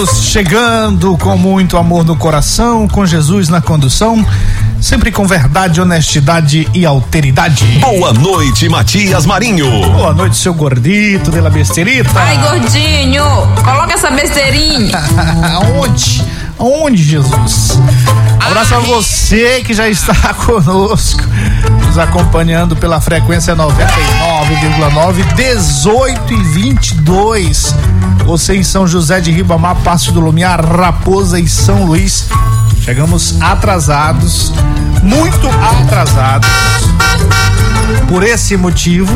Estamos chegando com muito amor no coração, com Jesus na condução, sempre com verdade, honestidade e alteridade. Boa noite, Matias Marinho. Boa noite, seu gordito de la besterita. Ai, gordinho, coloca essa besteirinha. Aonde? Aonde, Jesus? Abraço a você que já está conosco, nos acompanhando pela frequência 99,9, 18 e 22. Você em São José de Ribamar, Passo do Lumiar, Raposa e São Luís. Chegamos atrasados, muito atrasados. Por esse motivo,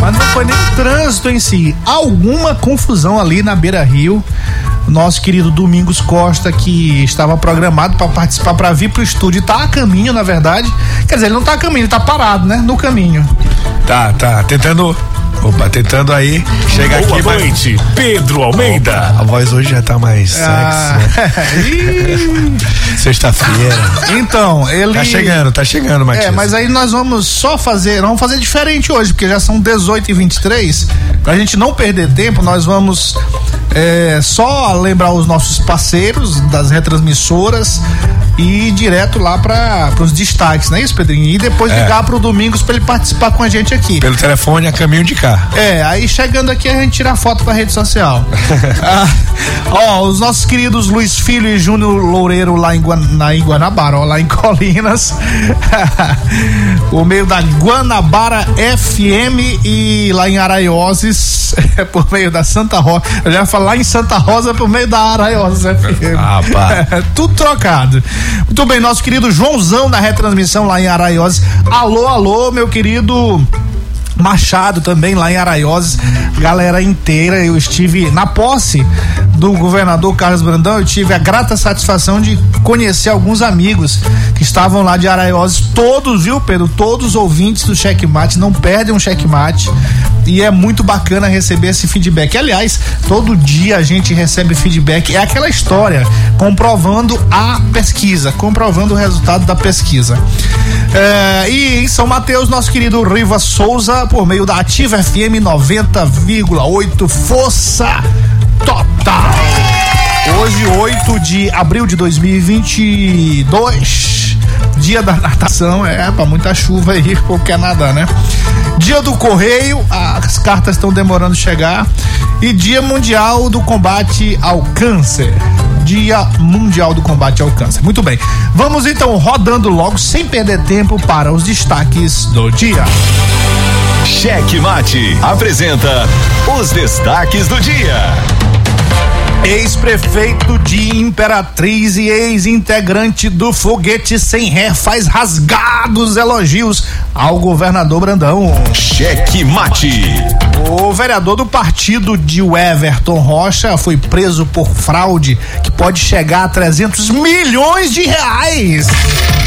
mas não foi nem trânsito em si. Alguma confusão ali na Beira Rio nosso querido Domingos Costa, que estava programado para participar, para vir pro estúdio, tá a caminho, na verdade. Quer dizer, ele não tá a caminho, ele tá parado, né? No caminho. Tá, tá, tentando. Opa, tentando aí. Chega Boa aqui, mas- noite, Pedro Almeida. Opa, a voz hoje já tá mais Ah, sexy. né? Sexta-feira. então, ele. Tá chegando, tá chegando, Matias. É, mas aí nós vamos só fazer, vamos fazer diferente hoje, porque já são 18 e 23 Pra gente não perder tempo, nós vamos é, só lembrar os nossos parceiros das retransmissoras e ir direto lá para os destaques, não é isso, Pedrinho? E depois É. ligar pro Domingos para ele participar com a gente aqui. Pelo telefone a caminho de cá. É, aí chegando aqui a gente tira foto pra rede social. Ah, ó, os nossos queridos Luiz Filho e Júnior Loureiro lá em, Guan, na, em Guanabara, ó, lá em Colinas. por meio da Guanabara FM e lá em Araioses, por meio da Santa Rosa. Eu já ia falar em Santa Rosa por meio da Araioses FM. Rapaz. Tudo trocado. Muito bem, nosso querido Joãozão na retransmissão lá em Araioses. Alô, alô, meu querido. Machado também lá em Araioses, galera inteira. Eu estive na posse do governador Carlos Brandão. Eu tive a grata satisfação de conhecer alguns amigos que estavam lá de Araioses. Todos, viu, Pedro? Todos os ouvintes do Checkmate. Não perdem um checkmate. E é muito bacana receber esse feedback. Aliás, todo dia a gente recebe feedback. É aquela história comprovando a pesquisa, comprovando o resultado da pesquisa. É, e em São Mateus, nosso querido Riva Souza, por meio da Ativa FM 90,8, força total. Hoje, 8 de abril de 2022, dia da natação, é pra muita chuva aí, porque quer nadar, né? Dia do Correio, as cartas estão demorando chegar. E Dia Mundial do Combate ao Câncer. Dia Mundial do Combate ao Câncer. Muito bem. Vamos então rodando logo, sem perder tempo, para os destaques do dia. Cheque Mate apresenta os destaques do dia. Ex-prefeito de Imperatriz e ex-integrante do Foguete Sem Ré faz rasgados elogios ao governador Brandão. Cheque Mate. O vereador do partido de Everton Rocha foi preso por fraude que pode chegar a 300 milhões de reais.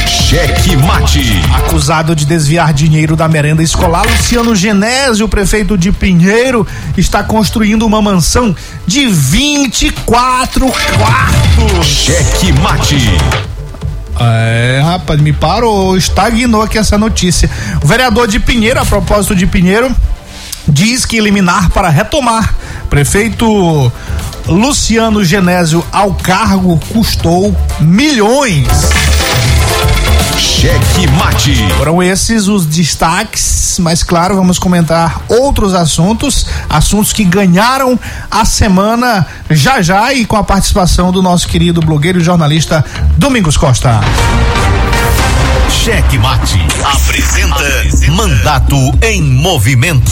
Cheque Mate. Acusado de desviar dinheiro da merenda escolar, Luciano Genésio, prefeito de Pinheiro, está construindo uma mansão de 24 quartos. Cheque Mate. É, rapaz, me parou, estagnou aqui essa notícia. O vereador de Pinheiro, a propósito de Pinheiro, diz que eliminar para retomar. Prefeito Luciano Genésio ao cargo custou milhões. Cheque Mate. Foram esses os destaques, mas claro, vamos comentar outros assuntos, assuntos que ganharam a semana já já e com a participação do nosso querido blogueiro e jornalista Domingos Costa. Cheque Mate apresenta Mandato em Movimento.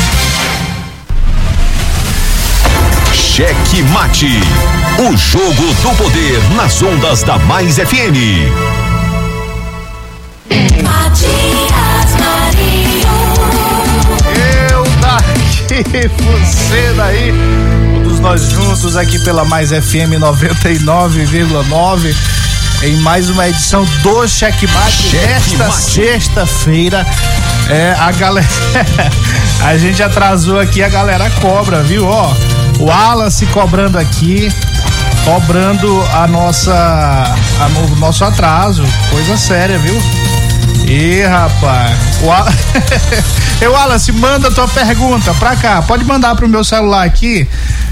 Cheque Mate. O jogo do poder nas ondas da Mais FM. Matias Marinho. Eu daqui, você daí. Todos nós juntos aqui pela Mais FM 99,9 em mais uma edição do Cheque Mate Cheque desta Mate. sexta-feira. É, a galera. a gente atrasou aqui, a galera cobra, viu? Ó, o Wallace cobrando aqui, cobrando a nossa. a o nosso atraso. Coisa séria, viu? Ih, rapaz. O Wa- Ei, Wallace, manda tua pergunta pra cá. Pode mandar pro meu celular aqui,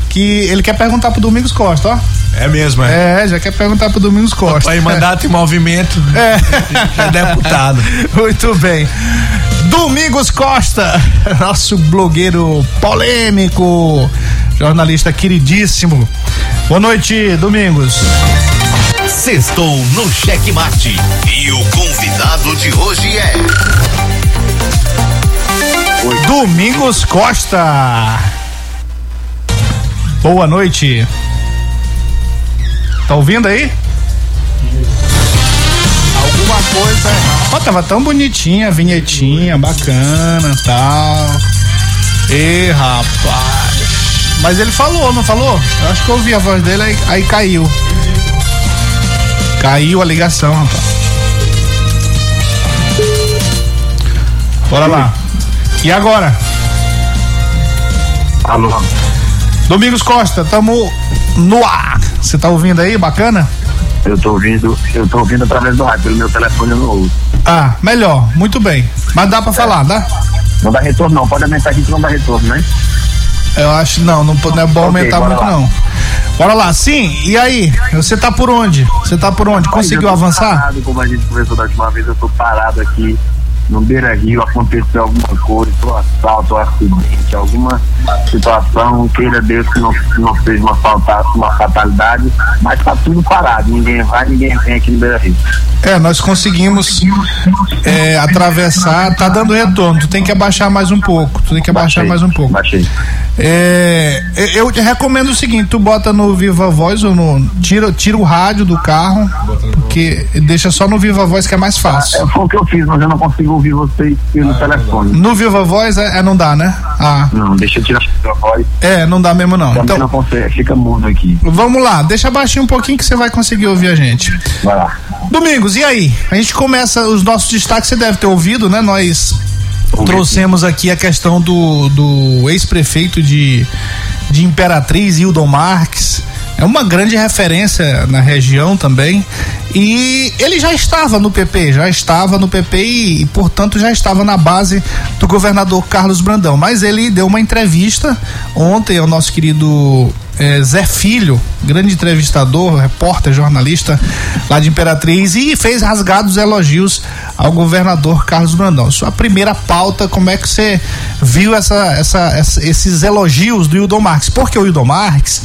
que ele quer perguntar pro Domingos Costa, ó. É mesmo, é. É, já quer perguntar pro Domingos Costa. Aí mandato em movimento. É. É deputado. Muito bem. Domingos Costa, nosso blogueiro polêmico, jornalista queridíssimo. Boa noite, Domingos. Sextou no Cheque Mate. E o convidado de hoje é. Domingos Costa. Boa noite. Tá ouvindo aí? Alguma coisa. Ó, tava tão bonitinha a vinhetinha, bacana tal. Ê, rapaz. Mas ele falou, não falou? Eu acho que eu ouvi a voz dele, aí, aí caiu. Caiu a ligação, rapaz. Bora lá. E agora? Alô, Domingos Costa, tamo no ar. Você tá ouvindo aí? Bacana? eu tô ouvindo, eu tô ouvindo através do rádio, pelo meu telefone eu não ouço. Ah, melhor, muito bem. Mas dá pra falar, dá? Não dá retorno não, pode aumentar aqui que não dá retorno, né? Eu acho não, não, não é bom aumentar bora muito lá. não. Bora lá, sim. E aí? Você tá por onde? Você tá por onde? Conseguiu avançar? Parado, como a gente conversou da última vez, eu tô parado aqui no Beira Rio, aconteceu alguma coisa, um assalto, um acidente, alguma situação, queira Deus que não, que não seja uma, falta, uma fatalidade, mas tá tudo parado, ninguém vai, ninguém vem aqui no Beira Rio. É, nós conseguimos é, atravessar, tá dando retorno. Tu tem que abaixar mais um pouco. Tu tem que abaixar Baixei, mais um pouco. Baixei. É, eu te recomendo o seguinte, tu bota no Viva Voz ou no. Tira, tira o rádio do carro, porque deixa só no Viva Voz que é mais fácil. É, foi o que eu fiz, mas eu não consigo ouvir vocês pelo telefone. No Viva Voz é, é não dá, né? Ah, Não, deixa eu tirar a voz. é, não dá mesmo não. Também Então, não consegue, fica mudo aqui. vamos lá, deixa baixinho um pouquinho que você vai conseguir ouvir a gente. Vai lá. Domingos, e aí? A gente começa os nossos destaques, você deve ter ouvido, né? Nós trouxemos aqui a questão do, do ex-prefeito de, de Imperatriz, Hildon Marques. É uma grande referência na região também. E ele já estava no PP, já estava no PP e, e, portanto, já estava na base do governador Carlos Brandão. Mas ele deu uma entrevista ontem ao nosso querido é, Zé Filho, grande entrevistador, repórter, jornalista lá de Imperatriz, e fez rasgados elogios ao governador Carlos Brandão. Sua primeira pauta, como é que você viu essa, essa, essa esses elogios do Hildon Marques? Porque o Hildon Marques,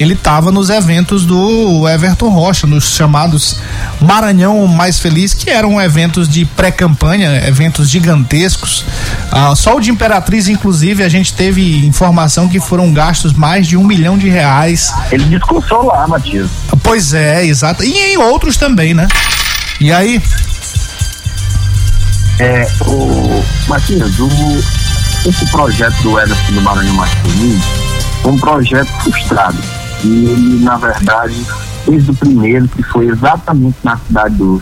ele estava nos eventos do Everton Rocha, nos chamados Maranhão Mais Feliz, que eram eventos de pré-campanha, eventos gigantescos. Ah, só o de Imperatriz, inclusive, a gente teve informação que foram gastos mais de um milhão de reais. Ele discursou lá, Matias. Pois é, exato. E em outros também, né? E aí? É, o Matias, o, esse projeto do Ederson do Maranhão foi um projeto frustrado. E ele, na verdade, desde o primeiro, que foi exatamente na cidade do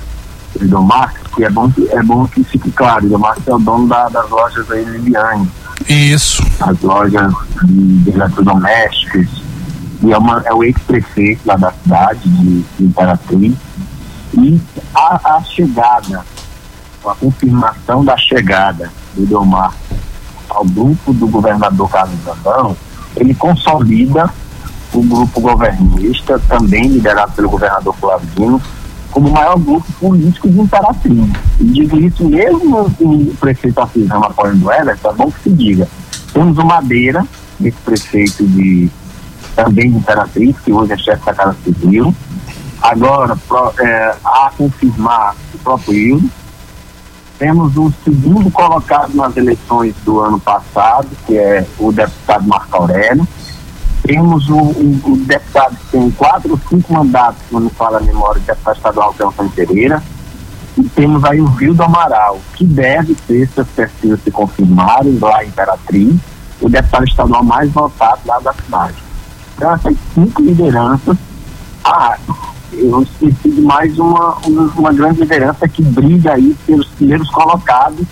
Dom Marcos, que é bom que, é bom que fique claro, o Marcos é o dono da- das lojas aí Liliane, Isso. as lojas de, de eletrodomésticos, e é, uma, é o ex-prefeito lá da cidade, de, Imperatriz, e a, a chegada, a confirmação da chegada do Delmar ao grupo do governador Carlos Brandão, ele consolida o grupo governista, também liderado pelo governador Flavino, como o maior grupo político de Imperatriz. E digo isso mesmo o prefeito Afizão apoiando o Everton, é bom que se diga. Temos o Madeira, esse prefeito de também de Imperatriz, que hoje é chefe da Casa Civil. Agora, pro- é, a confirmar o próprio Hildo. Temos o segundo colocado nas eleições do ano passado, que é o deputado Marco Aurélio. Temos o, o- o deputado que tem quatro ou cinco mandatos, quando fala a memória, o deputado estadual que é Pereira. E temos aí o Vildo Amaral, que deve ser, se as pesquisas se confirmarem, lá em Imperatriz, o deputado estadual mais votado lá da cidade. Então, essas cinco lideranças. Ah, eu esqueci de mais uma, uma, grande liderança que briga aí pelos primeiros colocados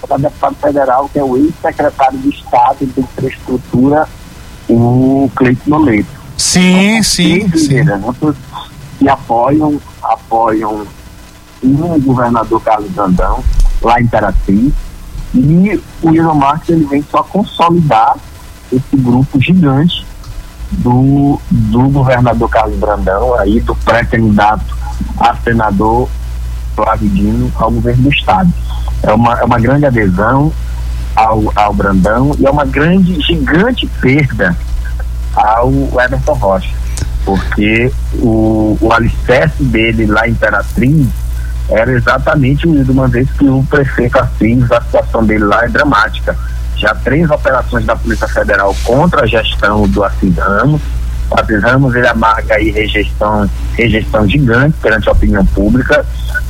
para deputado federal, que é o ex-secretário de Estado de Infraestrutura, o Cleiton Noleto. Sim, sim, Três sim. lideranças que apoiam, apoiam o governador Carlos Brandão, lá em Imperatriz, e o Elon Musk ele vem só consolidar esse grupo gigante do, do governador Carlos Brandão, aí do pré-candidato a senador Flávio Dino ao governo do estado. É uma, é uma grande adesão ao, ao Brandão e é uma grande, gigante perda ao Everton Rocha, porque o, o alicerce dele lá em Imperatriz era exatamente o de uma vez que o prefeito Assis, a situação dele lá é dramática. Já três operações da Polícia Federal contra a gestão do Assis Ramos. O Assis Ramos ele amarga aí rejeição, rejeição gigante perante a opinião pública,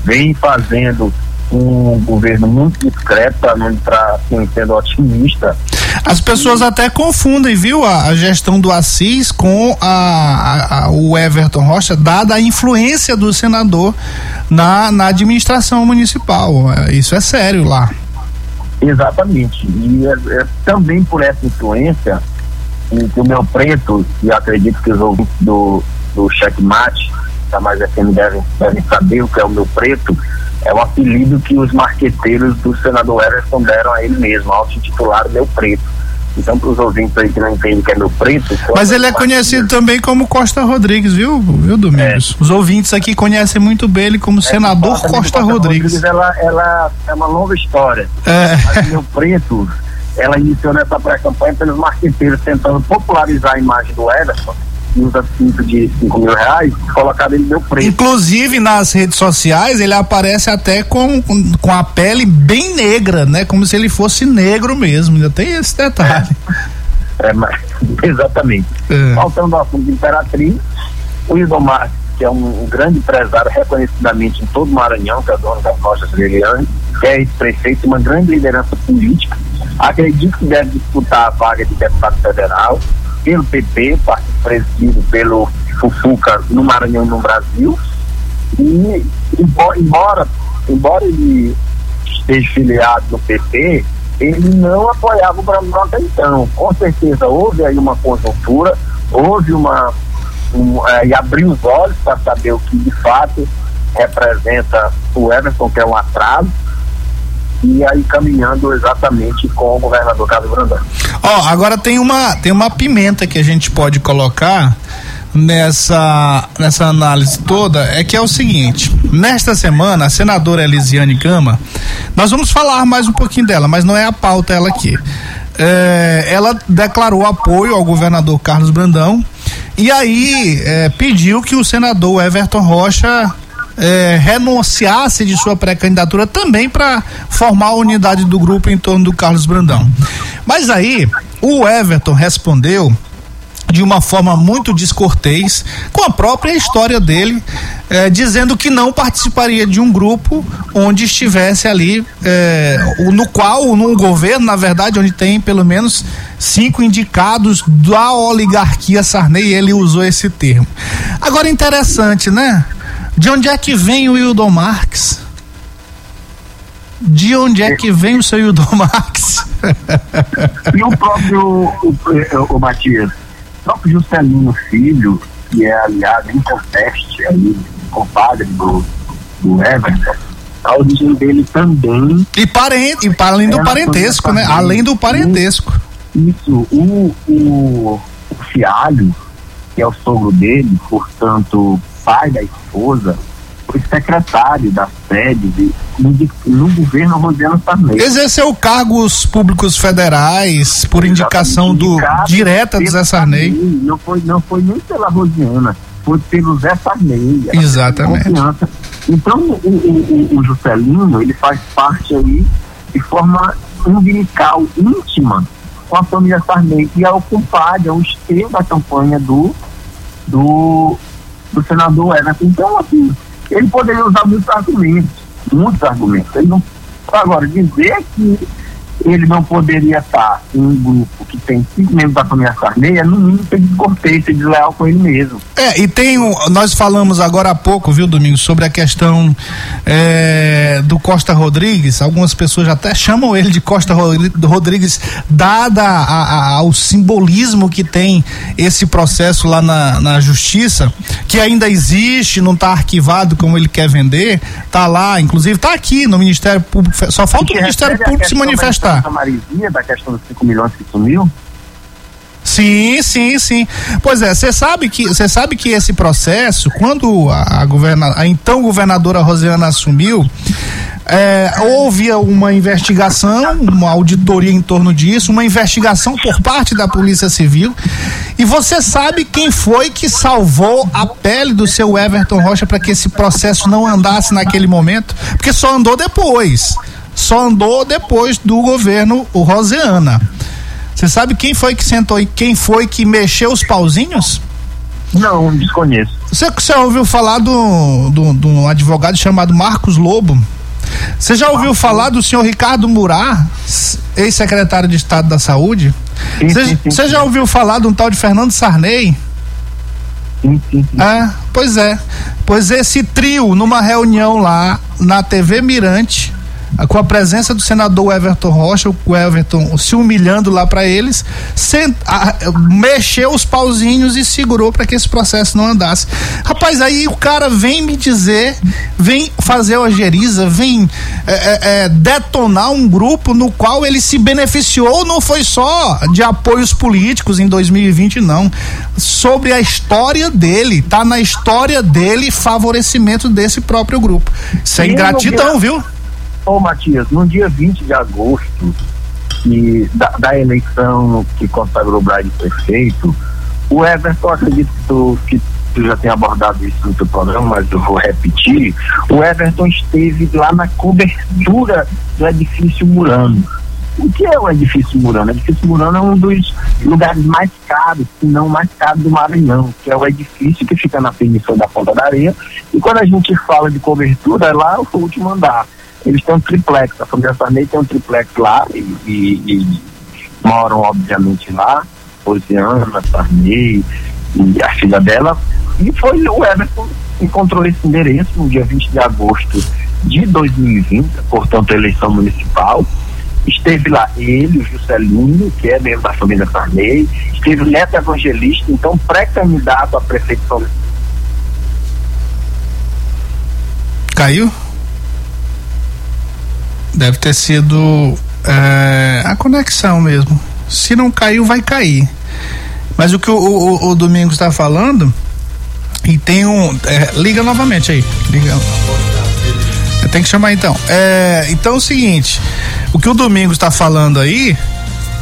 vem fazendo um governo muito discreto, para não entrar assim, sendo otimista, As pessoas até confundem, viu, a, a gestão do Assis com a, a- o Everton Rocha, dada a influência do senador na, na administração municipal. É, Isso é sério lá. Exatamente. E é, é também por essa influência que o meu preto, e acredito que os ouvintes do, do checkmate da Mais FM devem, devem saber o que é o meu preto, é o apelido que os marqueteiros do senador Everson deram a ele mesmo, ao se titular meu preto. Então, para os ouvintes aí que não entendem que é meu preto. Mas ele é conhecido também como Costa Rodrigues, viu, viu Domingos? Os ouvintes aqui conhecem muito bem ele como senador Essa Costa Costa Rodrigues. ela, ela é uma longa história. É. Mas meu preto, ela iniciou nessa pré-campanha pelos marqueteiros tentando popularizar a imagem do Everson, que usa cinto de 5 mil reais, colocar ele meu preto. Inclusive nas redes sociais ele aparece até com, com, com a pele bem negra, né? Como se ele fosse negro mesmo. Ainda tem esse detalhe. É, mas, exatamente. É. Faltando ao assunto de Imperatriz, o Idomar, que é um, um grande empresário reconhecidamente em todo o Maranhão, que é dono das lojas Liliane, que é ex-prefeito, uma grande liderança política. Acredito que deve disputar a vaga de deputado federal pelo PP, partido presidido pelo Fufuca no Maranhão no Brasil. E embo- embora, embora ele esteja filiado no PP, ele não apoiava o Brandão até então. Com certeza houve aí uma conjuntura, houve uma. Um, eh, e abriu os olhos para saber o que de fato representa o Everton, que é um atraso. E aí caminhando exatamente com o governador Carlos Brandão. Ó, agora tem uma tem uma pimenta que a gente pode colocar nessa nessa análise toda é que é o seguinte, nesta semana a senadora Elisiane Gama, nós vamos falar mais um pouquinho dela, mas não é a pauta ela aqui. É, ela declarou apoio ao governador Carlos Brandão e aí é, pediu que o senador Everton Rocha é, renunciasse de sua pré-candidatura também para formar a unidade do grupo em torno do Carlos Brandão. Mas aí o Everton respondeu de uma forma muito descortês com a própria história dele, eh, dizendo que não participaria de um grupo onde estivesse ali, eh, no qual, num governo, na verdade, onde tem pelo menos cinco indicados da oligarquia Sarney, ele usou esse termo. Agora, interessante, né? De onde é que vem o Hildon Marx? De onde é que vem o seu Hildon Marx? E o próprio, o, o, o Matias, o próprio Juscelino Filho, que é aliado em conteste, aí, compadre do, do Everton, a origem dele também E, parente, e além do É, parentesco, né? Além do parentesco. Isso, o, o, o Fialho, que é o sogro dele, portanto, pai da esposa, foi secretário da sede de, no, de- no governo Rosiano Sarney. Exerceu cargos públicos federais por indicação do direta do Zé Sarney. Não foi, não foi nem pela Rosiana, foi pelo Zé Sarney. Exatamente. Então, o, o, o, o Juscelino, ele faz parte aí de forma umbilical, íntima, com a família Sarney, que é o compadre, é o esteio da campanha do, do, do senador Everton. Então, assim, ele poderia usar muitos argumentos, muitos argumentos. Ele não, agora, dizer que ele não poderia estar em um grupo que tem cinco membros da família Sarney é no mínimo ser descortês, ser desleal com ele mesmo. É, e tem um, nós falamos agora há pouco, viu, Domingos, sobre a questão é, do Costa Rodrigues. Algumas pessoas até chamam ele de Costa Rodri- Rodrigues, dada a- a- ao simbolismo que tem esse processo lá na, na justiça, que ainda existe, não está arquivado como ele quer vender, tá lá, inclusive tá aqui no Ministério Público, só falta o Ministério Público se manifestar. Da Marizia, da questão dos 5 milhões que sumiu. Sim, sim, sim. Pois é, você sabe que você sabe que esse processo, quando a, a, governa, a então governadora Rosiana assumiu, é, houve uma investigação, uma auditoria em torno disso, uma investigação por parte da Polícia Civil. E você sabe quem foi que salvou a pele do seu Everton Rocha para que esse processo não andasse naquele momento? Porque só andou depois. Só andou depois do governo o Rosiana. Você sabe quem foi que sentou e quem foi que mexeu os pauzinhos? Não, desconheço. Você, você ouviu falar do, do, um advogado chamado Marcos Lobo? Você já ouviu falar do senhor Ricardo Murar, s- ex-secretário de Estado da Saúde? Você já ouviu falar de um tal de Fernando Sarney? Sim, sim, sim. É, pois é. Pois esse trio, numa reunião lá na TV Mirante, com a presença do senador Everton Rocha, o Everton se humilhando lá para eles, sent- ah, mexeu os pauzinhos e segurou para que esse processo não andasse. Rapaz, aí o cara vem me dizer, vem fazer ojeriza, vem é, é, detonar um grupo no qual ele se beneficiou, não foi só de apoios políticos em 2020, não. Sobre a história dele, tá na história dele favorecimento desse próprio grupo. Isso é ingratidão, viu? Ô, Matias, no dia 20 de agosto da, da eleição que consagrou o Braga prefeito, o Everton, acredito que tu, que tu já tenha abordado isso no teu programa, mas eu vou repetir, o Everton esteve lá na cobertura do edifício Murano. O que é o edifício Murano? O edifício Murano é um dos lugares mais caros, se não mais caro do Maranhão, que é o edifício que fica na permissão da Ponta da Areia. E quando a gente fala de cobertura, é lá o último andar. Eles têm um triplex, a família Sarney tem um triplex lá e, e- e moram, obviamente, lá. Rosiana, Sarney e a filha dela. E foi o Everton encontrou esse endereço no dia 20 de agosto de 2020, portanto, a eleição municipal. Esteve lá ele, o Juscelino, que é membro da família Sarney, esteve o Neto Evangelista, então pré-candidato a prefeito de São Caiu? Deve ter sido é, a conexão mesmo. Se não caiu, vai cair. Mas o que o, o, o Domingos está falando, e tem um. é, liga novamente aí. Liga. Tem que chamar então. É, então é o seguinte: o que o Domingos está falando aí.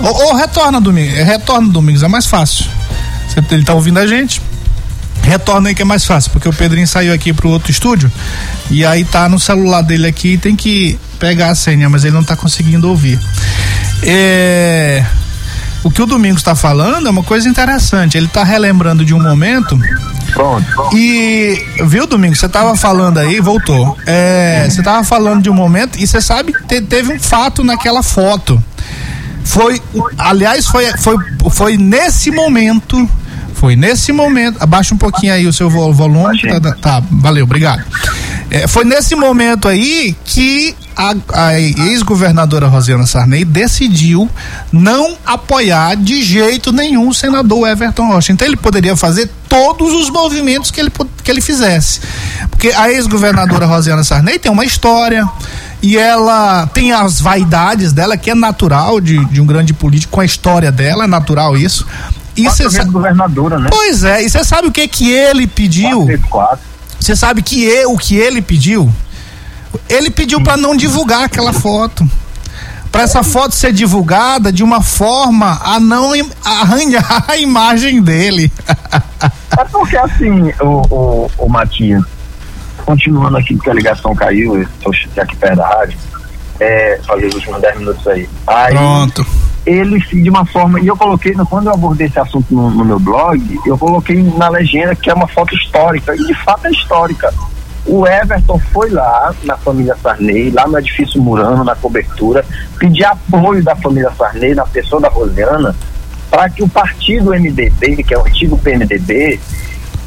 Ou, ou retorna, Domingos. Retorna, Domingos, é mais fácil. Ele tá ouvindo a gente? Retorna aí que é mais fácil, porque o Pedrinho saiu aqui pro outro estúdio e aí tá no celular dele aqui tem que pegar a senha, mas ele não tá conseguindo ouvir. É, o que o Domingos está falando é uma coisa interessante. Ele está relembrando de um momento. Pronto. E, viu, Domingos? Você estava falando aí, voltou. É, você estava falando de um momento e você sabe que te- teve um fato naquela foto. Foi, aliás, foi, foi, foi nesse momento. Foi nesse momento. Abaixa um pouquinho aí o seu vo- volume. Tá, tá, valeu, obrigado. É, foi nesse momento aí que a, a ex-governadora Rosiana Sarney decidiu não apoiar de jeito nenhum o senador Everton Rocha. Então ele poderia fazer todos os movimentos que ele, que ele fizesse. Porque a ex-governadora Rosiana Sarney tem uma história e ela tem as vaidades dela, que é natural de, de um grande político, com a história dela, é natural isso. E sa- governadora, né? Pois é, e você sabe o que que ele pediu? Você sabe que e- o que ele pediu? Ele pediu para não divulgar aquela foto. Para essa foto ser divulgada de uma forma a não arranhar a imagem dele. É porque assim, o, o, o Matias, continuando aqui, porque a ligação caiu, eu estou aqui perto da rádio, é, fazer os últimos 10 minutos aí. Aí Pronto. ele de uma forma, e eu coloquei, no- quando eu abordei esse assunto no, no meu blog, eu coloquei na legenda que é uma foto histórica, e de fato é histórica. O Everton foi lá na família Sarney, lá no edifício Murano, na cobertura, pedir apoio da família Sarney, na pessoa da Rosiana, para que o partido MDB, que é o antigo PMDB,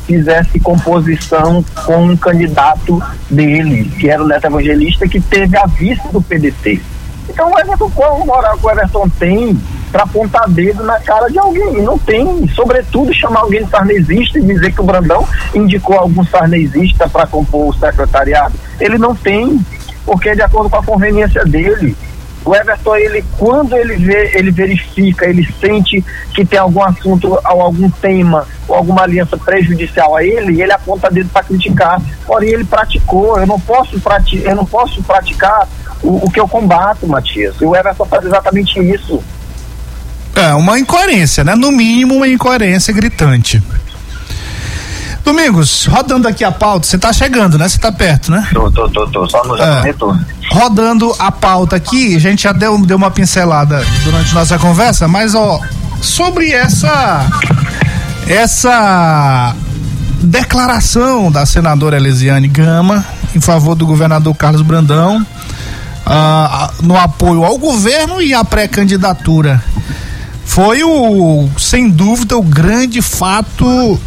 fizesse composição com um candidato dele, que era o Neto Evangelista, que teve a vista do PDT. Então o Everton, qual moral que o Everton tem para apontar dedo na cara de alguém? E Não tem, sobretudo, chamar alguém de sarnezista e dizer que o Brandão indicou algum sarnezista para compor o secretariado. Ele não tem, porque é de acordo com a conveniência dele. O Everton, ele, quando ele vê, ele verifica, ele sente que tem algum assunto algum tema ou alguma aliança prejudicial a ele, ele aponta dedo para criticar. Porém, ele praticou. Eu não posso, prati eu não posso praticar o, o que eu combato, Matias. E o Everton faz exatamente isso. É, uma incoerência, né? No mínimo, uma incoerência gritante. Domingos, rodando aqui a pauta, você tá chegando, né? Você tá perto, né? Tô, tô, tô, tô. Só no É. retorno. rodando a pauta aqui, a gente já deu, deu uma pincelada durante nossa conversa, mas ó, sobre essa essa declaração da senadora Elisiane Gama em favor do governador Carlos Brandão ah, no apoio ao governo e à pré-candidatura foi o sem dúvida o grande fato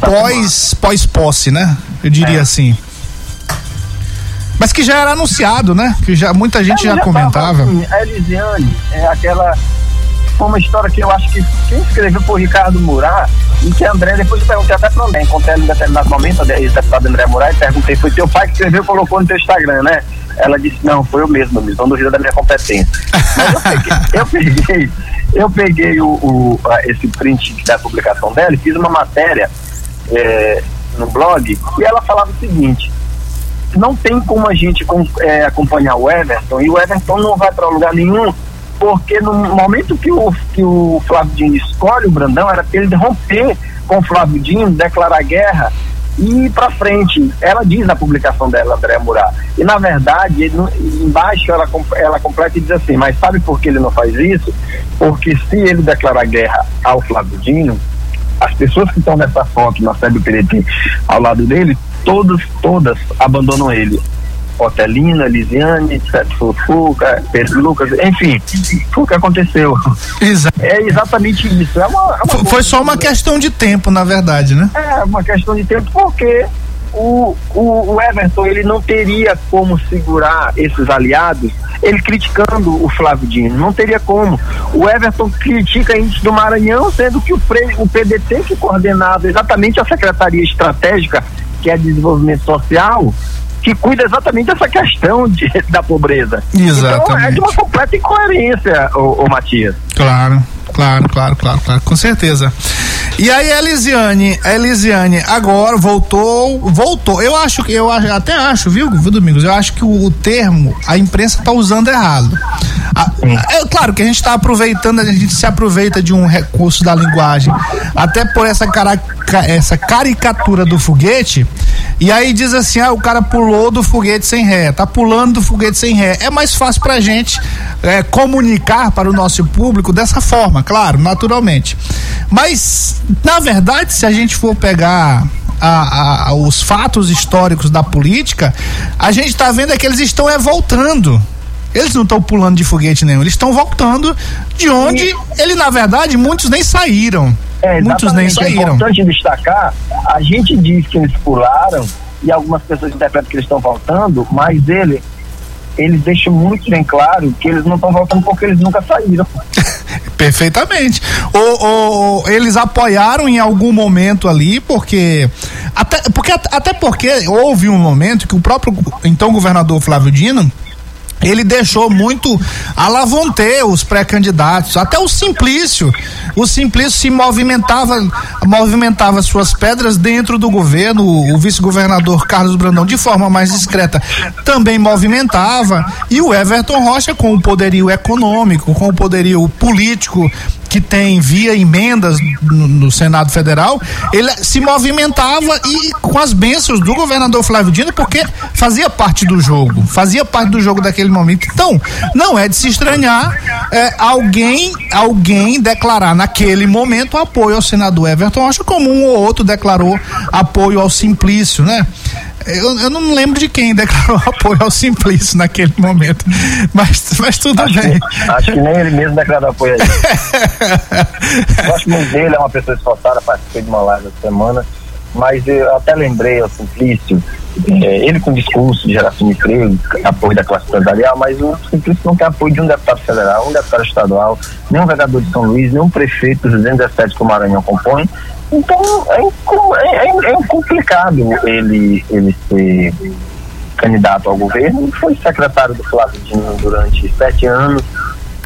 pós pós posse, né? Eu diria É. assim. Mas que já era anunciado, né? Que já muita gente já, Eu comentava. tava, assim, a Elisiane é aquela. Foi uma história que eu acho que quem escreveu foi o Ricardo Murat e que André, depois eu perguntei até encontrei ela em determinado momento, a ex-deputado André Murat, e perguntei, foi teu pai que escreveu e colocou no teu Instagram, né? Ela disse, não, foi eu mesmo, não duvida da minha competência. Mas eu peguei, eu peguei, eu peguei o, o- a- esse print da publicação dela e fiz uma matéria é, no blog e ela falava o seguinte, não tem como a gente é, acompanhar o Everton e o Everton não vai para lugar nenhum porque no momento que o, que o Flávio Dino escolhe o Brandão era para ele romper com o Flávio Dino, declarar guerra e para frente. Ela diz na publicação dela, André Murat. E na verdade, ele embaixo ela, ela completa e diz assim: Mas sabe por que ele não faz isso? Porque se ele declarar guerra ao Flávio Dino, as pessoas que estão nessa foto na sede do PDT ao lado dele, todas, todas abandonam ele. Otelina, Lisiane, Sete Fufuca, Pedro Lucas, enfim, foi o que aconteceu. Exa- É exatamente isso. É uma, é uma Fo- Foi só uma questão de tempo, na verdade, né? é uma questão de tempo, porque o, o, o Everton ele não teria como segurar esses aliados, ele criticando o Flávio Dino, não teria como. O Everton critica índice do Maranhão, sendo que o, pre- o PDT que coordenava exatamente a Secretaria Estratégica, que é Desenvolvimento Social, que cuida exatamente dessa questão de, da pobreza. Então é Exatamente. de uma completa incoerência, o, Matias. Claro, claro, claro, claro, claro, com certeza. E aí, a Elisiane, a Elisiane agora voltou, voltou. Eu acho que, eu até acho, viu, viu, Domingos? Eu acho que o, o termo a imprensa está usando errado. A- é claro que a gente está aproveitando, a gente se aproveita de um recurso da linguagem, até por essa, essa caricatura do foguete. E aí diz assim: ah, o cara pulou do foguete sem ré, tá pulando do foguete sem ré. É mais fácil pra gente é, comunicar para o nosso público dessa forma, claro, naturalmente. Mas, na verdade, se a gente for pegar a- a- os fatos históricos da política, a gente tá vendo é que eles estão é voltando. Eles não estão pulando de foguete nenhum, eles estão voltando de onde ele, na verdade, muitos nem saíram. É, muitos nem. É saíram. importante destacar, a gente diz que eles pularam e algumas pessoas interpretam que eles estão voltando, mas ele, eles deixam muito bem claro que eles não estão voltando porque eles nunca saíram. Perfeitamente. Ou, eles apoiaram em algum momento ali, porque. Até porque, até porque houve um momento que o próprio então governador Flávio Dino. Ele deixou muito alavonter os pré-candidatos, até o Simplício. O Simplício se movimentava, movimentava suas pedras dentro do governo. O vice-governador Carlos Brandão, de forma mais discreta, também movimentava. E o Everton Rocha, com o poderio econômico, com o poderio político que tem via emendas no, no Senado Federal, ele se movimentava e com as bênçãos do governador Flávio Dino, porque fazia parte do jogo, fazia parte do jogo daquele momento. Então, não é de se estranhar é, alguém, alguém declarar naquele momento apoio ao senador Everton Rocha, como um ou outro declarou apoio ao Simplício, né? Eu, eu não lembro de quem declarou apoio ao Simplício naquele momento, mas, mas tudo bem. Acho que nem ele mesmo declarou apoio a ele. Gosto muito dele, é uma pessoa esforçada, participei de uma live essa semana, mas eu até lembrei ao Simplício, é, ele com discurso de geração de emprego, apoio da classe empresarial, mas o Simplício não tem apoio de um deputado federal, um deputado estadual, nem um vereador de São Luís, nem um prefeito dos 217 que o Maranhão compõe. Então é, é- é- é complicado ele, ele ser candidato ao governo, foi secretário do Flávio Dino durante sete anos,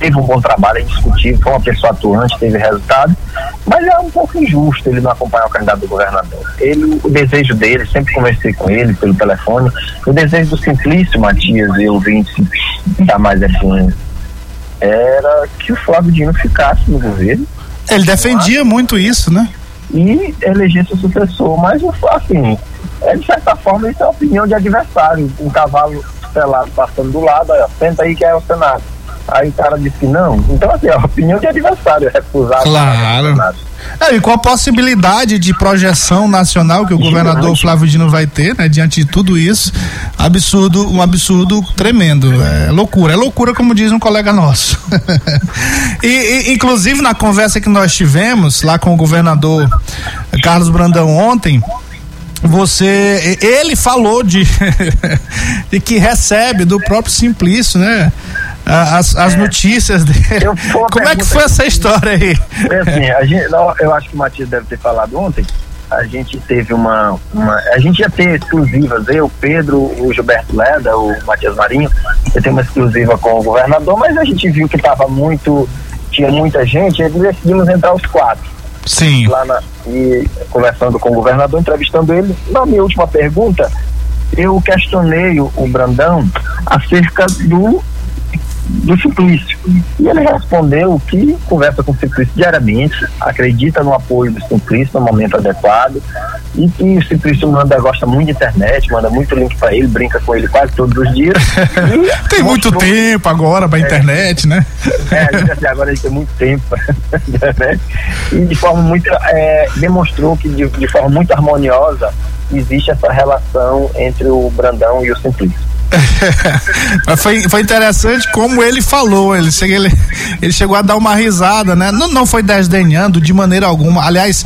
teve um bom trabalho, é indiscutível, foi uma pessoa atuante, teve resultado, mas é um pouco injusto ele não acompanhar o candidato do governador. Ele, o desejo dele, sempre conversei com ele pelo telefone, o desejo do Simplício Matias e ouvintes da Mais FM era que o Flávio Dino ficasse no governo Ele defendia muito isso, né? e elegesse o sucessor. Mas, assim, é, de certa forma, isso é opinião de adversário. Um cavalo pelado passando do lado, ó, senta aí que é o Senado. Aí o cara disse que não. Então, assim, é opinião de adversário, é recusar. Claro. É, e com a possibilidade de projeção nacional que o governador Flávio Dino vai ter, né, diante de tudo isso, absurdo, um absurdo tremendo. É loucura, é loucura, como diz um colega nosso. e, e, inclusive, na conversa que nós tivemos lá com o governador Carlos Brandão ontem, você, ele falou de, de que recebe do próprio Simplício, né? As, as notícias dele. Eu- Como é que foi essa história aí? É assim, gente, não, eu acho que o Matias deve ter falado ontem. A gente teve uma, uma. A gente ia ter exclusivas, eu, Pedro, o Gilberto Leda, o Matias Marinho, ia ter uma exclusiva com o governador, mas a gente viu que estava muito. Tinha muita gente, e decidimos entrar os quatro Sim. lá na, e conversando com o governador, entrevistando ele. Na minha última pergunta, eu questionei o, o Brandão acerca do do Simplício. E ele respondeu que conversa com o Simplício diariamente, acredita no apoio do Simplício no momento adequado e que o Simplício manda, gosta muito de internet, manda muito link para ele, brinca com ele quase todos os dias. Tem muito mostrou- tempo agora pra internet, né? é, agora ele tem muito tempo pra internet. E de forma muito. é, demonstrou que de, de forma muito harmoniosa existe essa relação entre o Brandão e o Simplício. Foi, foi interessante como ele falou. Ele, ele, ele chegou a dar uma risada, né? Não, não foi desdenhando de maneira alguma. Aliás,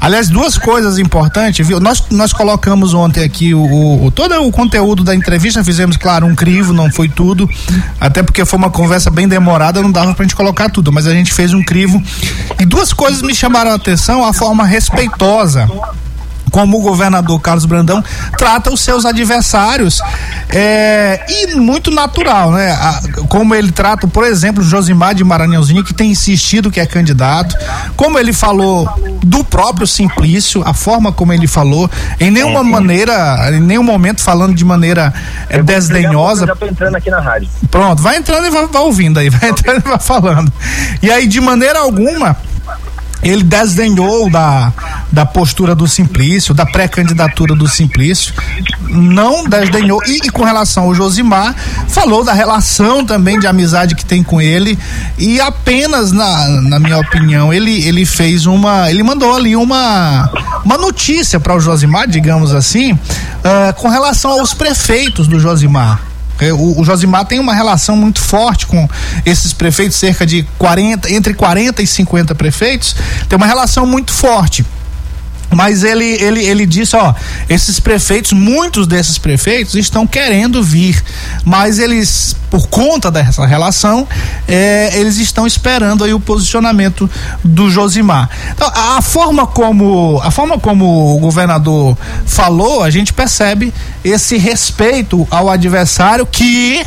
aliás, duas coisas importantes, viu? Nós, nós colocamos ontem aqui o, o- o- todo o conteúdo da entrevista, fizemos, claro, um crivo, não foi tudo. Até porque foi uma conversa bem demorada, não dava pra gente colocar tudo, mas a gente fez um crivo. E duas coisas me chamaram a atenção, a forma respeitosa como o governador Carlos Brandão trata os seus adversários é, e muito natural, né? A, como ele trata, por exemplo, Josimar de Maranhãozinho, que tem insistido que é candidato, como ele falou do próprio Simplício, a forma como ele falou, em nenhuma maneira, em nenhum momento falando de maneira é, desdenhosa. Já tô entrando aqui na rádio. Pronto, vai entrando e vai, vai ouvindo aí, vai entrando e vai falando. E aí, de maneira alguma, ele desdenhou da, da postura do Simplício, da pré-candidatura do Simplício, não desdenhou. E, e, com relação ao Josimar, falou da relação também de amizade que tem com ele. E apenas, na, na minha opinião, ele, ele fez uma. Ele mandou ali uma, uma notícia para o Josimar, digamos assim, uh, com relação aos prefeitos do Josimar. É, o, o Josimar tem uma relação muito forte com esses prefeitos, cerca de 40, entre 40 e 50 prefeitos, tem uma relação muito forte. Mas ele, ele, ele disse, ó, esses prefeitos, muitos desses prefeitos estão querendo vir, mas eles, por conta dessa relação, é, eles estão esperando aí o posicionamento do Josimar. Então, a, a, forma como a forma como o governador falou, a gente percebe esse respeito ao adversário que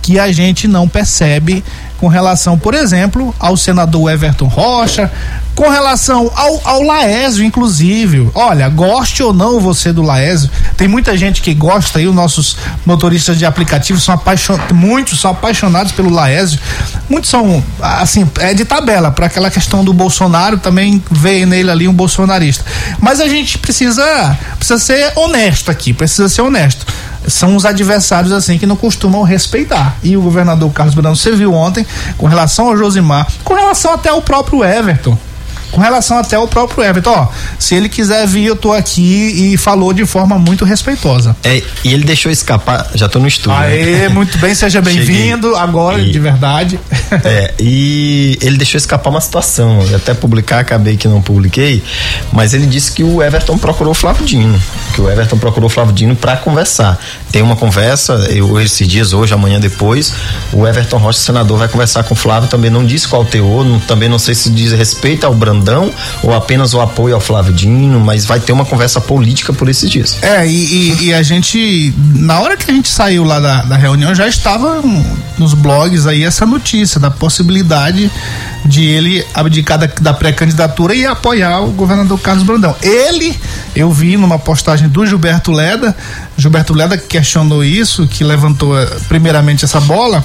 que a gente não percebe com relação, por exemplo, ao senador Everton Rocha, com relação ao, ao Laésio, inclusive. Olha, goste ou não você do Laésio, tem muita gente que gosta aí, os nossos motoristas de aplicativo são apaixonados, muitos são apaixonados pelo Laésio, muitos são, assim, é de tabela, para aquela questão do Bolsonaro, também veio nele ali um bolsonarista. Mas a gente precisa, precisa ser honesto aqui, precisa ser honesto são os adversários assim que não costumam respeitar. E o governador Carlos Brandão, você viu ontem, com relação ao Josimar, com relação até ao próprio Everton com relação até ao próprio Everton, ó, se ele quiser vir, eu tô aqui e falou de forma muito respeitosa. É, e ele deixou escapar, já tô no estúdio. Aê, né? muito bem, seja bem-vindo agora, e, de verdade. É, e ele deixou escapar uma situação, eu até publicar, acabei que não publiquei, mas ele disse que o Everton procurou o Flávio Dino, que o Everton procurou o Flávio Dino para conversar. Tem uma conversa, eu, esses dias, hoje, amanhã depois, o Everton Rocha, senador, vai conversar com o Flávio, também não disse qual teor, não, também não sei se diz respeito ao Brandão Brandão ou apenas o apoio ao Flávio Dino, mas vai ter uma conversa política por esses dias. É, e, e, e a gente, na hora que a gente saiu lá da, da reunião, já estava nos blogs aí essa notícia da possibilidade de ele abdicar da, da pré-candidatura e apoiar o governador Carlos Brandão. Ele, eu vi numa postagem do Gilberto Leda, Gilberto Leda questionou isso, que levantou eh, primeiramente essa bola,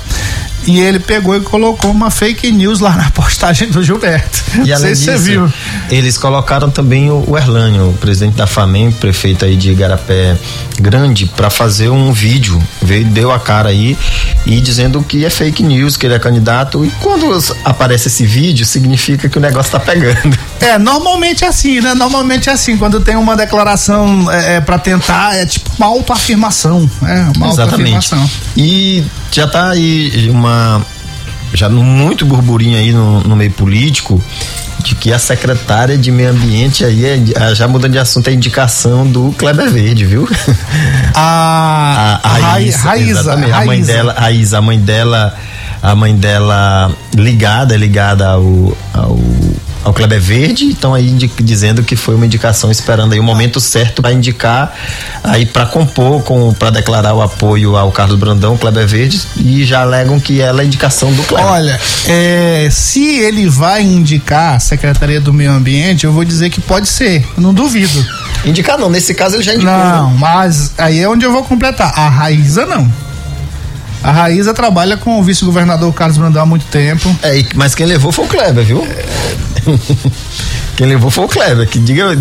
e ele pegou e colocou uma fake news lá na postagem do Gilberto. E sei se você viu. Eles colocaram também o, o Erlânio, o presidente da FAMEM, prefeito aí de Igarapé Grande, para fazer um vídeo. Veio, deu a cara aí e dizendo que é fake news, que ele é candidato. E quando aparece esse vídeo, significa que o negócio tá pegando. É, normalmente é assim, né? Normalmente é assim. Quando tem uma declaração é, é para tentar, é tipo uma autoafirmação. É, uma Exatamente. autoafirmação. E já tá aí uma. Já muito burburinho aí no, no meio político de que a secretária de meio ambiente aí é, já mudando de assunto é a indicação do Kleber Verde, viu? A, a, a Raíza, exatamente. Raíza. A mãe dela, Raíza, a mãe dela, a mãe dela ligada, ligada ao, ao ao Kleber Verde, estão aí dizendo que foi uma indicação esperando aí o momento certo para indicar aí para compor com para declarar o apoio ao Carlos Brandão, Kleber Verde e já alegam que ela é indicação do Kleber. Olha, é, se ele vai indicar a Secretaria do Meio Ambiente, eu vou dizer que pode ser, não duvido. Indicar não, nesse caso ele já indicou. Não, né? mas aí é onde eu vou completar. A Raíza não. A Raíza trabalha com o vice-governador Carlos Brandão há muito tempo. É, mas quem levou foi o Kleber, viu? Quem levou foi o Kleber, que diga.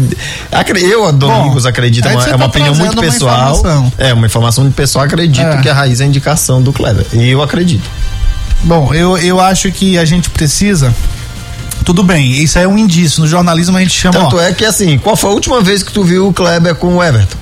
Eu, Domingos, Bom, acredito, é uma, é uma tá opinião muito pessoal. Uma é, uma informação muito pessoal, acredito é. que a raiz é a indicação do Kleber. E eu acredito. Bom, eu, eu acho que a gente precisa. Tudo bem, isso é um indício. No jornalismo a gente chama. Tanto ó, é que assim, qual foi a última vez que tu viu o Kleber com o Everton?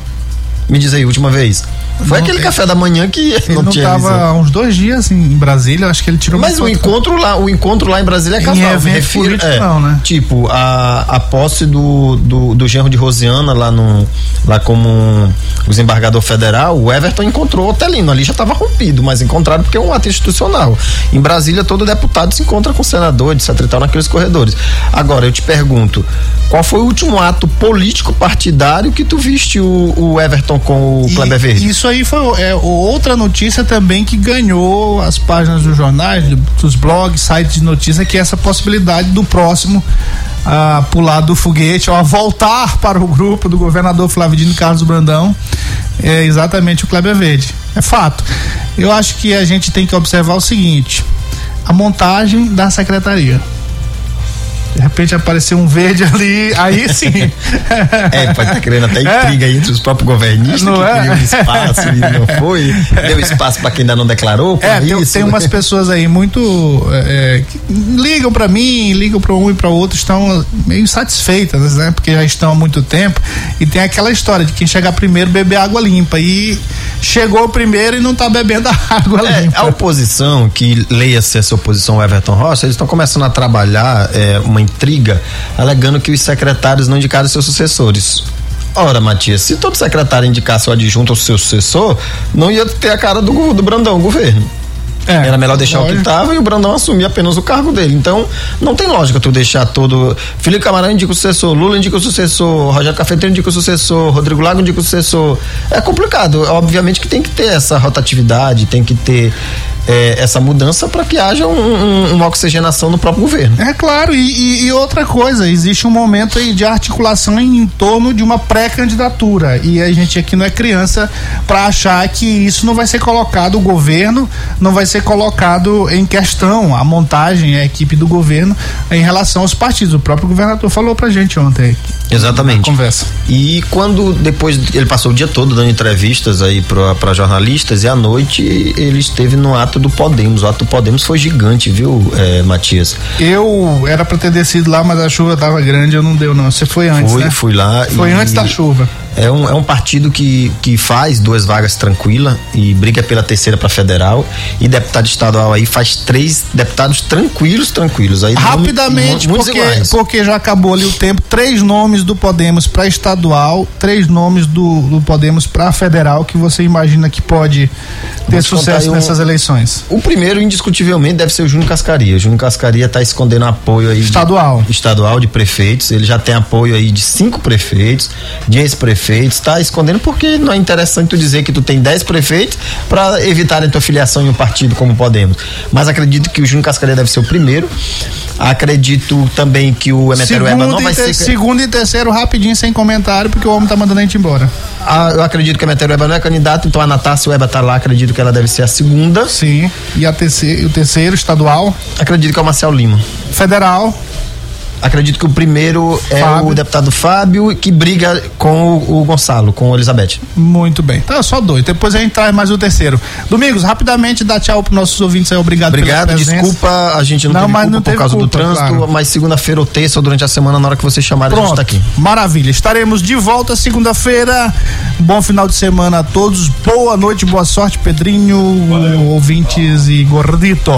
Me diz aí, última vez. Foi Não, aquele ele- café da manhã que Ele não, não tinha estava visão. há uns dois dias em Brasília, acho que ele tirou Mas o foto. encontro lá, o encontro lá em Brasília é Em casual. evento refiro- político, é, não, né? Tipo, a, a posse do, do, do genro de Rosiana lá no lá como um desembargador federal, o Everton encontrou o Otelino. Ali já estava rompido, mas encontraram porque é um ato institucional. Em Brasília, todo deputado se encontra com o senador, etc e tal, naqueles corredores. Agora, eu te pergunto, qual foi o último ato político partidário que tu viste o, o Everton com o Kleber Verde? Isso aí foi é, outra notícia também que ganhou as páginas dos jornais, do- dos blogs, sites de notícia, que é essa possibilidade do próximo a pular do foguete, ou a voltar para o grupo do governador Flávio Dino Carlos Brandão, é exatamente o Kleber Verde. É fato. Eu acho que a gente tem que observar o seguinte: a montagem da secretaria. De repente apareceu um verde ali, aí sim. É, pode estar querendo até intriga aí entre os próprios governistas Não que é? queriam espaço e não foi. Deu espaço para quem ainda não declarou. É, tem, tem umas pessoas aí muito. é, é, que ligam pra mim, ligam pra um e pra outro, estão meio insatisfeitas, né? Porque já estão há muito tempo. E tem aquela história de quem chegar primeiro beber água limpa. E chegou primeiro e não tá bebendo a água É, limpa. a oposição, que leia-se essa oposição ao Everton Rocha, eles estão começando a trabalhar é, uma intriga, alegando que os secretários não indicaram seus sucessores. Ora, Matias, se todo secretário indicasse o adjunto ao seu sucessor, não ia ter a cara do, do Brandão, o governo. É, Era melhor deixar o que estava e o Brandão assumir apenas o cargo dele. Então, não tem lógica tu deixar todo. Felipe Camarão indica o sucessor, Lula indica o sucessor, Rogério Cafeteiro indica o sucessor, Rodrigo Lago indica o sucessor. É complicado. Obviamente que tem que ter essa rotatividade, tem que ter é, essa mudança para que haja um- um- uma oxigenação no próprio governo. É claro, e, e- e outra coisa, existe um momento aí de articulação em, torno de uma pré-candidatura. E a gente aqui não é criança para achar que isso não vai ser colocado, o governo não vai ser colocado em questão, a montagem, a equipe do governo em relação aos partidos. O próprio governador falou pra gente ontem, Exatamente. conversa. E quando depois ele passou o dia todo dando entrevistas aí para jornalistas e à noite ele esteve no ato do Podemos. O ato do Podemos foi gigante, viu, eh, Matias? Eu era pra ter descido lá, mas a chuva tava grande, eu não deu não. Você foi antes, Fui, né? fui lá. Foi e- antes da chuva. É um, é um partido que, que faz duas vagas tranquila e briga pela terceira para federal. E deputado estadual aí faz três deputados tranquilos, tranquilos. Aí Rapidamente, muitos porque, iguais. porque já acabou ali o tempo. Três nomes do Podemos para estadual, três nomes do, do Podemos para federal que você imagina que pode ter contar sucesso um- nessas eleições. O primeiro, indiscutivelmente, deve ser o Júnior Cascaria. O Júnior Cascaria está escondendo apoio aí. de- Estadual. estadual de prefeitos. Ele já tem apoio aí de cinco prefeitos, de ex-prefeitos. Está escondendo porque não é interessante tu dizer que tu tem dez prefeitos para evitar a tua filiação em um partido como Podemos. Mas acredito que o Júnior Cascaria deve ser o primeiro. Acredito também que o Emetério Eba não vai ter- ser. segundo e terceiro, rapidinho, sem comentário, porque o homem tá mandando a gente embora. Ah, eu acredito que a Emetério Eba não é candidato, então a Natácia Eba tá lá. Acredito que ela deve ser a segunda. Sim. E a terceiro, o terceiro, estadual, Acredito que é o Marcel Lima. federal. Acredito que o primeiro é Fábio. o deputado Fábio, que briga com o, o Gonçalo, com o Elizabeth. Muito bem. Então é só dois. Depois a gente traz mais o terceiro. Domingos, rapidamente dá tchau pros nossos ouvintes aí. Obrigado, Obrigado, desculpa, a gente não, Não, teve mas culpa não por teve causa culpa, do trânsito, claro. mas segunda-feira ou terça ou durante a semana, na hora que você chamar, a gente Pronto. tá aqui. Maravilha. Estaremos de volta segunda-feira. Bom final de semana a todos. Boa noite, boa sorte, Pedrinho, ouvintes e gordito.